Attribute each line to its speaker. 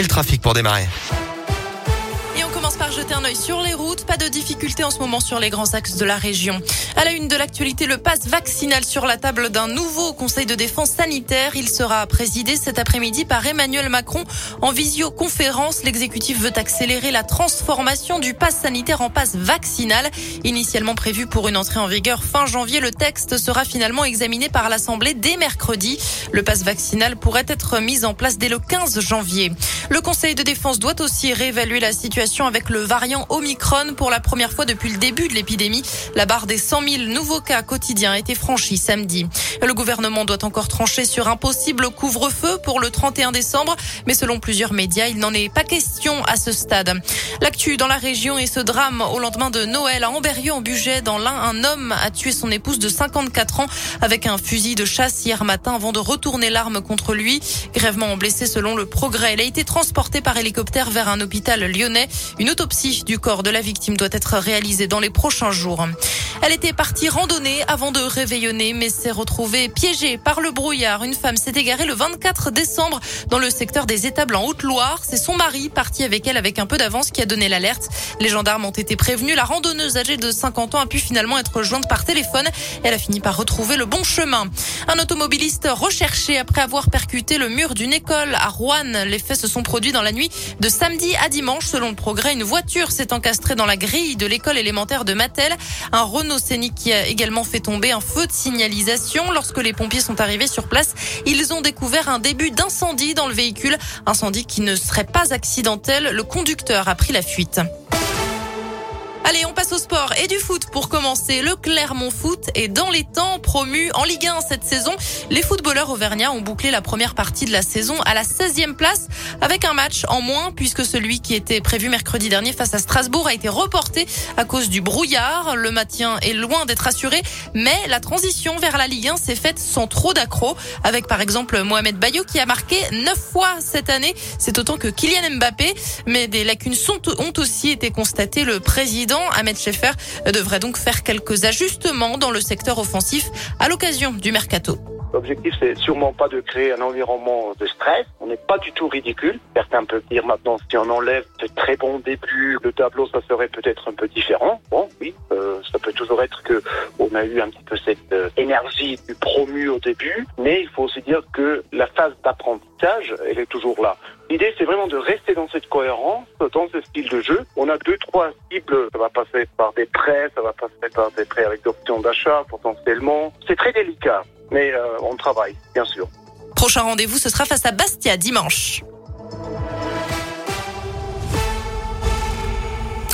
Speaker 1: et le trafic pour démarrer.
Speaker 2: Et on commence par jeter un œil sur les routes. Pas de difficultés en ce moment sur les grands axes de la région. À la une de l'actualité, le pass vaccinal sur la table d'un nouveau conseil de défense sanitaire. Il sera présidé cet après-midi par Emmanuel Macron en visioconférence. L'exécutif veut accélérer la transformation du pass sanitaire en pass vaccinal. Initialement prévu pour une entrée en vigueur fin janvier, le texte sera finalement examiné par l'Assemblée dès mercredi. Le pass vaccinal pourrait être mis en place dès le 15 janvier. Le conseil de défense doit aussi réévaluer la situation avec le variant Omicron pour la première fois depuis le début de l'épidémie. La barre des 100 000 nouveaux cas quotidiens a été franchie samedi. Le gouvernement doit encore trancher sur un possible couvre-feu pour le 31 décembre, mais selon plusieurs médias, il n'en est pas question à ce stade. L'actu dans la région et ce drame au lendemain de Noël à Amberieu en Bugey. Dans l'un, un homme a tué son épouse de 54 ans avec un fusil de chasse hier matin avant de retourner l'arme contre lui. Grèvement blessé selon le progrès. Il a été transporté par hélicoptère vers un hôpital lyonnais. Une autopsie du corps de la victime doit être réalisée dans les prochains jours. Elle était partie randonner avant de réveillonner, mais s'est retrouvée piégée par le brouillard. Une femme s'est égarée le 24 décembre dans le secteur des étables en Haute-Loire. C'est son mari, parti avec elle avec un peu d'avance, qui a donné l'alerte. Les gendarmes ont été prévenus. La randonneuse âgée de 50 ans a pu finalement être jointe par téléphone. Elle a fini par retrouver le bon chemin. Un automobiliste recherché après avoir percuté le mur d'une école à Rouen. Les faits se sont produits dans la nuit de samedi à dimanche, selon le progrès. Une voiture s'est encastrée dans la grille de l'école élémentaire de Mattel. Un Renault Scénic qui a également fait tomber un feu de signalisation. Lorsque les pompiers sont arrivés sur place, ils ont découvert un début d'incendie dans le véhicule. Incendie qui ne serait pas accidentel. Le conducteur a pris la fuite. Allez, on passe au sport et du foot pour commencer. Le Clermont Foot est dans les temps promu en Ligue 1 cette saison. Les footballeurs auvergnats ont bouclé la première partie de la saison à la 16e place avec un match en moins puisque celui qui était prévu mercredi dernier face à Strasbourg a été reporté à cause du brouillard. Le maintien est loin d'être assuré, mais la transition vers la Ligue 1 s'est faite sans trop d'accro avec par exemple Mohamed Bayo qui a marqué 9 fois cette année. C'est autant que Kylian Mbappé, mais des lacunes ont aussi été constatées. Le président Ahmed Schaeffer devrait donc faire quelques ajustements dans le secteur offensif à l'occasion du mercato.
Speaker 3: L'objectif, c'est sûrement pas de créer un environnement de stress. On n'est pas du tout ridicule. Certains peuvent dire maintenant, si on enlève ce très bon début, le tableau, ça serait peut-être un peu différent. Bon, oui, euh, ça peut toujours être que on a eu un petit peu cette euh, énergie du promu au début, mais il faut aussi dire que la phase d'apprentissage, elle est toujours là. L'idée, c'est vraiment de rester dans cette cohérence, dans ce style de jeu. On a deux, trois cibles. Ça va passer par des prêts, ça va passer par des prêts avec option d'achat potentiellement. C'est très délicat, mais euh, on travaille, bien sûr.
Speaker 2: Prochain rendez-vous, ce sera face à Bastia dimanche.